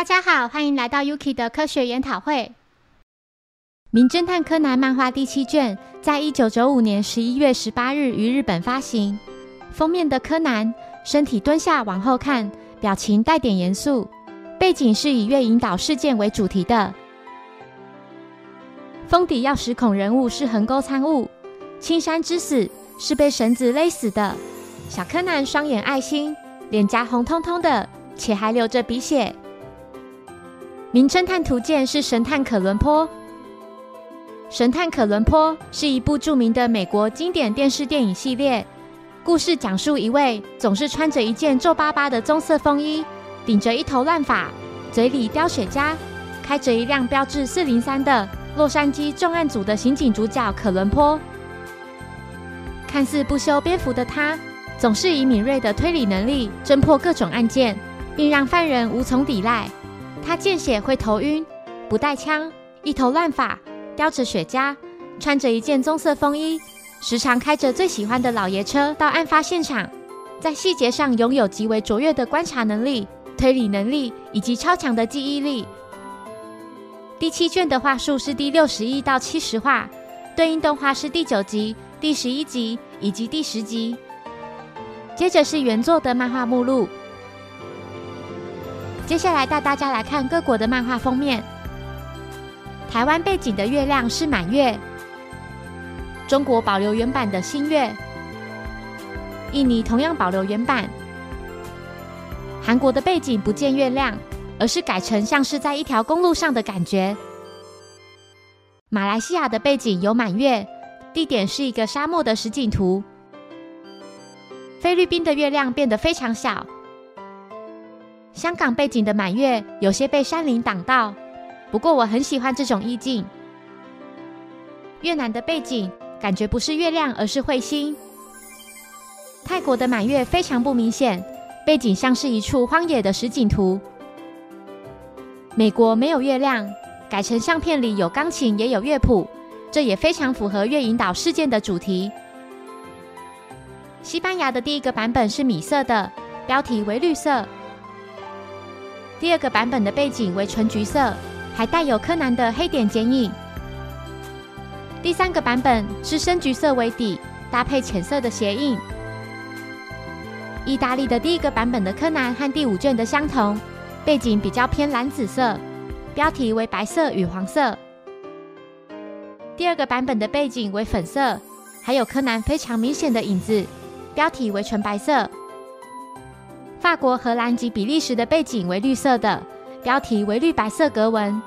大家好，欢迎来到 Yuki 的科学研讨会。《名侦探柯南》漫画第七卷，在一九九五年十一月十八日于日本发行。封面的柯南身体蹲下往后看，表情带点严肃。背景是以月引导事件为主题的。封底钥匙孔人物是横沟参悟，青山之死是被绳子勒死的。小柯南双眼爱心，脸颊红彤彤的，且还流着鼻血。《名侦探图鉴》是神探可伦坡。神探可伦坡是一部著名的美国经典电视电影系列。故事讲述一位总是穿着一件皱巴巴的棕色风衣，顶着一头乱发，嘴里叼雪茄，开着一辆标致四零三的洛杉矶重案组的刑警主角可伦坡。看似不修边幅的他，总是以敏锐的推理能力侦破各种案件，并让犯人无从抵赖。他见血会头晕，不带枪，一头乱发，叼着雪茄，穿着一件棕色风衣，时常开着最喜欢的老爷车到案发现场。在细节上拥有极为卓越的观察能力、推理能力以及超强的记忆力。第七卷的话术是第六十一到七十话，对应动画是第九集、第十一集以及第十集。接着是原作的漫画目录。接下来带大家来看各国的漫画封面。台湾背景的月亮是满月，中国保留原版的新月，印尼同样保留原版。韩国的背景不见月亮，而是改成像是在一条公路上的感觉。马来西亚的背景有满月，地点是一个沙漠的实景图。菲律宾的月亮变得非常小。香港背景的满月有些被山林挡到，不过我很喜欢这种意境。越南的背景感觉不是月亮，而是彗星。泰国的满月非常不明显，背景像是一处荒野的实景图。美国没有月亮，改成相片里有钢琴也有乐谱，这也非常符合月引导事件的主题。西班牙的第一个版本是米色的，标题为绿色。第二个版本的背景为纯橘色，还带有柯南的黑点剪影。第三个版本是深橘色为底，搭配浅色的鞋印。意大利的第一个版本的柯南和第五卷的相同，背景比较偏蓝紫色，标题为白色与黄色。第二个版本的背景为粉色，还有柯南非常明显的影子，标题为纯白色。法国、荷兰及比利时的背景为绿色的，标题为绿白色格纹。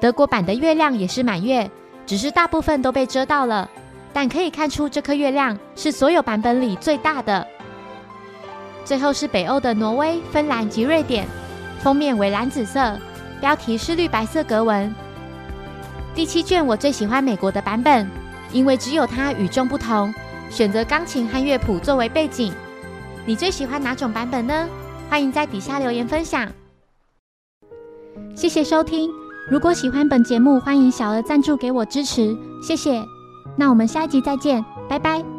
德国版的月亮也是满月，只是大部分都被遮到了，但可以看出这颗月亮是所有版本里最大的。最后是北欧的挪威、芬兰及瑞典，封面为蓝紫色，标题是绿白色格纹。第七卷我最喜欢美国的版本，因为只有它与众不同，选择钢琴和乐谱作为背景。你最喜欢哪种版本呢？欢迎在底下留言分享。谢谢收听，如果喜欢本节目，欢迎小额赞助给我支持，谢谢。那我们下一集再见，拜拜。